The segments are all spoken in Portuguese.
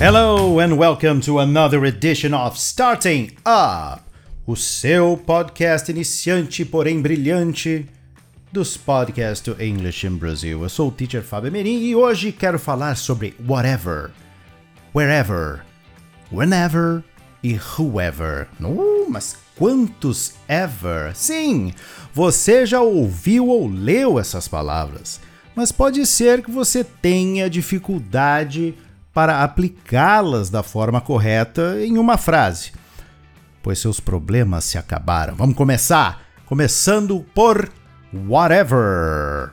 Hello and welcome to another edition of Starting Up, o seu podcast iniciante, porém brilhante, dos podcasts do English in Brazil. Eu sou o teacher Fábio Merim e hoje quero falar sobre whatever, wherever, whenever e whoever. Uh, mas quantos ever? Sim, você já ouviu ou leu essas palavras, mas pode ser que você tenha dificuldade para aplicá-las da forma correta em uma frase, pois seus problemas se acabaram. Vamos começar? Começando por whatever.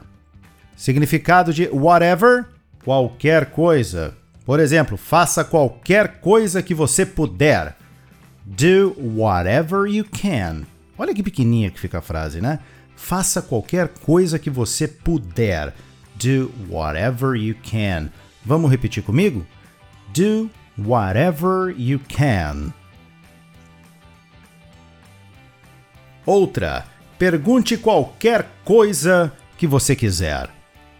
Significado de whatever, qualquer coisa. Por exemplo, faça qualquer coisa que você puder. Do whatever you can. Olha que pequenininha que fica a frase, né? Faça qualquer coisa que você puder. Do whatever you can. Vamos repetir comigo? Do whatever you can. Outra. Pergunte qualquer coisa que você quiser.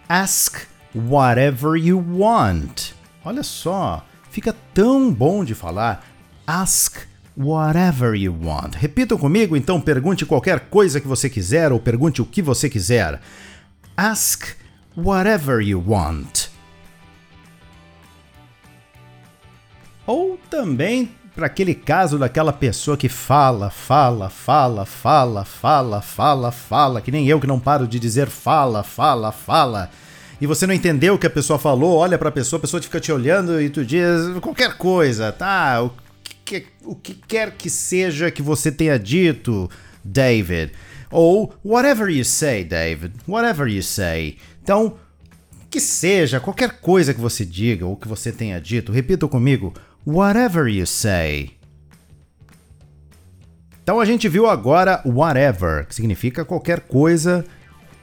Ask whatever you want. Olha só, fica tão bom de falar. Ask whatever you want. Repitam comigo, então pergunte qualquer coisa que você quiser ou pergunte o que você quiser. Ask whatever you want. Ou também para aquele caso daquela pessoa que fala, fala, fala, fala, fala, fala, fala, que nem eu que não paro de dizer fala, fala, fala. E você não entendeu o que a pessoa falou, olha para a pessoa, a pessoa fica te olhando e tu diz qualquer coisa, tá? O que, o que quer que seja que você tenha dito, David. Ou whatever you say, David. Whatever you say. Então, que seja, qualquer coisa que você diga ou que você tenha dito, repita comigo. Whatever you say. Então a gente viu agora whatever, que significa qualquer coisa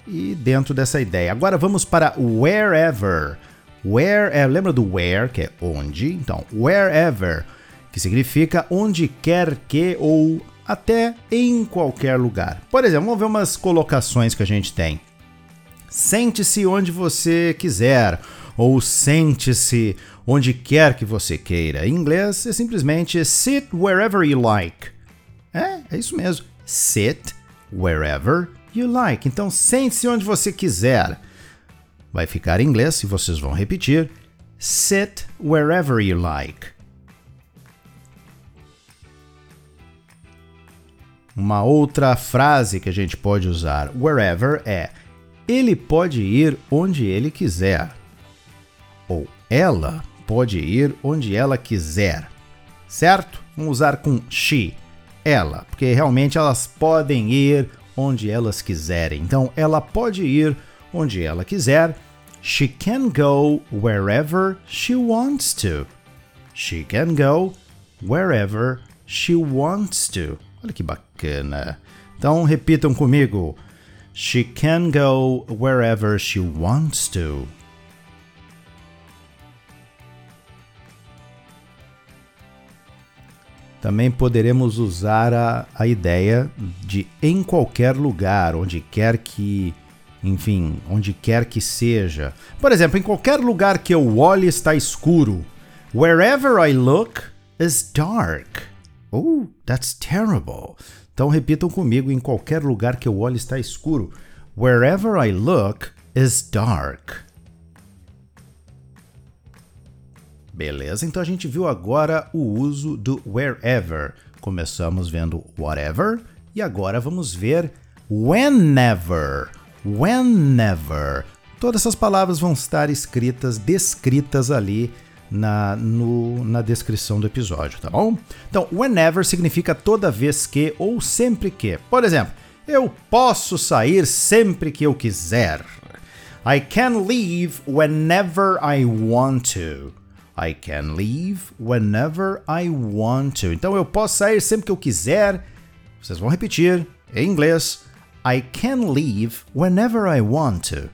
e dentro dessa ideia. Agora vamos para wherever. Where é, lembra do where, que é onde? Então, wherever, que significa onde quer que ou até em qualquer lugar. Por exemplo, vamos ver umas colocações que a gente tem. Sente-se onde você quiser ou sente-se onde quer que você queira. Em inglês é simplesmente sit wherever you like. É, é isso mesmo. Sit wherever you like. Então sente-se onde você quiser. Vai ficar em inglês e vocês vão repetir. Sit wherever you like. Uma outra frase que a gente pode usar, wherever, é ele pode ir onde ele quiser. Ou ela pode ir onde ela quiser. Certo? Vamos usar com she, ela, porque realmente elas podem ir onde elas quiserem. Então, ela pode ir onde ela quiser. She can go wherever she wants to. She can go wherever she wants to. Olha que bacana. Então, repitam comigo. She can go wherever she wants to. Também poderemos usar a, a ideia de em qualquer lugar, onde quer que, enfim, onde quer que seja. Por exemplo, em qualquer lugar que eu olhe está escuro. Wherever I look is dark. Oh, that's terrible. Então repitam comigo: em qualquer lugar que eu olhe está escuro. Wherever I look is dark. Beleza, então a gente viu agora o uso do wherever. Começamos vendo whatever e agora vamos ver whenever. Whenever. Todas essas palavras vão estar escritas, descritas ali na, no, na descrição do episódio, tá bom? Então, whenever significa toda vez que ou sempre que. Por exemplo, eu posso sair sempre que eu quiser. I can leave whenever I want to. I can leave whenever I want to. Então eu posso sair sempre que eu quiser. Vocês vão repetir em inglês. I can leave whenever I want to.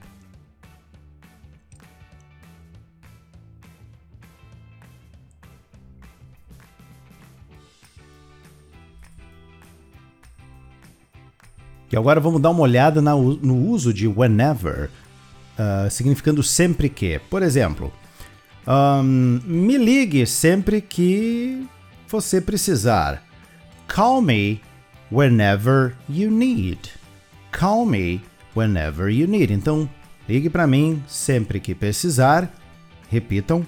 E agora vamos dar uma olhada no uso de whenever, uh, significando sempre que. Por exemplo, Um, me ligue sempre que você precisar. Call me whenever you need. Call me whenever you need. Então, ligue para mim sempre que precisar. Repitam.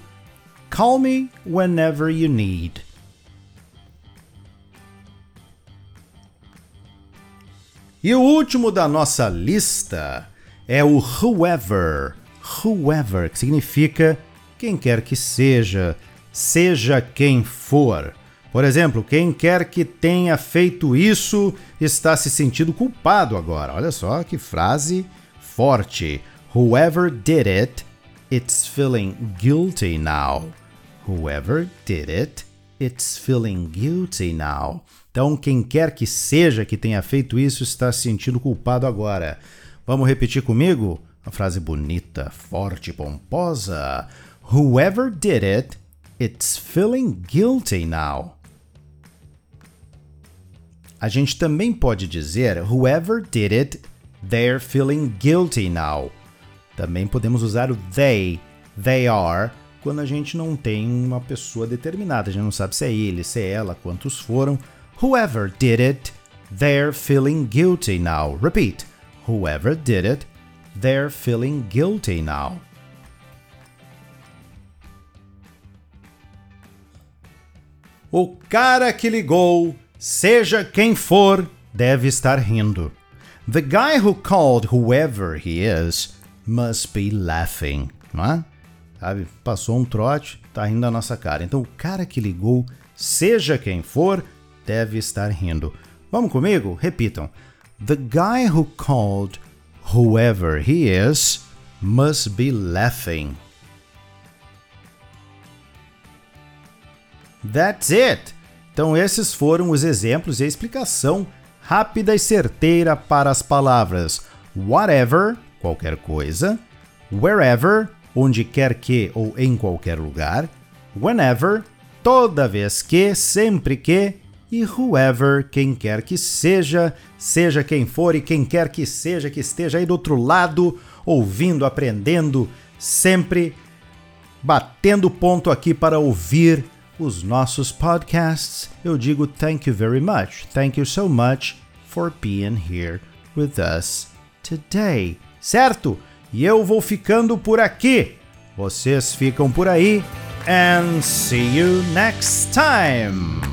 Call me whenever you need. E o último da nossa lista é o whoever. Whoever, que significa quem quer que seja, seja quem for. Por exemplo, quem quer que tenha feito isso está se sentindo culpado agora. Olha só que frase forte. Whoever did it, it's feeling guilty now. Whoever did it, it's feeling guilty now. Então, quem quer que seja que tenha feito isso está se sentindo culpado agora. Vamos repetir comigo? Uma frase bonita, forte, pomposa. Whoever did it, it's feeling guilty now. A gente também pode dizer whoever did it, they're feeling guilty now. Também podemos usar o they, they are, quando a gente não tem uma pessoa determinada, a gente não sabe se é ele, se é ela, quantos foram. Whoever did it, they're feeling guilty now. Repeat. Whoever did it, they're feeling guilty now. O cara que ligou Seja quem for, deve estar rindo. The guy who called whoever he is must be laughing, não é? Sabe? Passou um trote, tá rindo da nossa cara. Então o cara que ligou, seja quem for, deve estar rindo. Vamos comigo? Repitam. The guy who called whoever he is must be laughing. That's it. Então, esses foram os exemplos e a explicação rápida e certeira para as palavras whatever, qualquer coisa, wherever, onde quer que ou em qualquer lugar, whenever, toda vez que, sempre que, e whoever, quem quer que seja, seja quem for e quem quer que seja que esteja aí do outro lado, ouvindo, aprendendo, sempre batendo ponto aqui para ouvir os nossos podcasts, eu digo thank you very much. Thank you so much for being here with us today. Certo? E eu vou ficando por aqui. Vocês ficam por aí. And see you next time.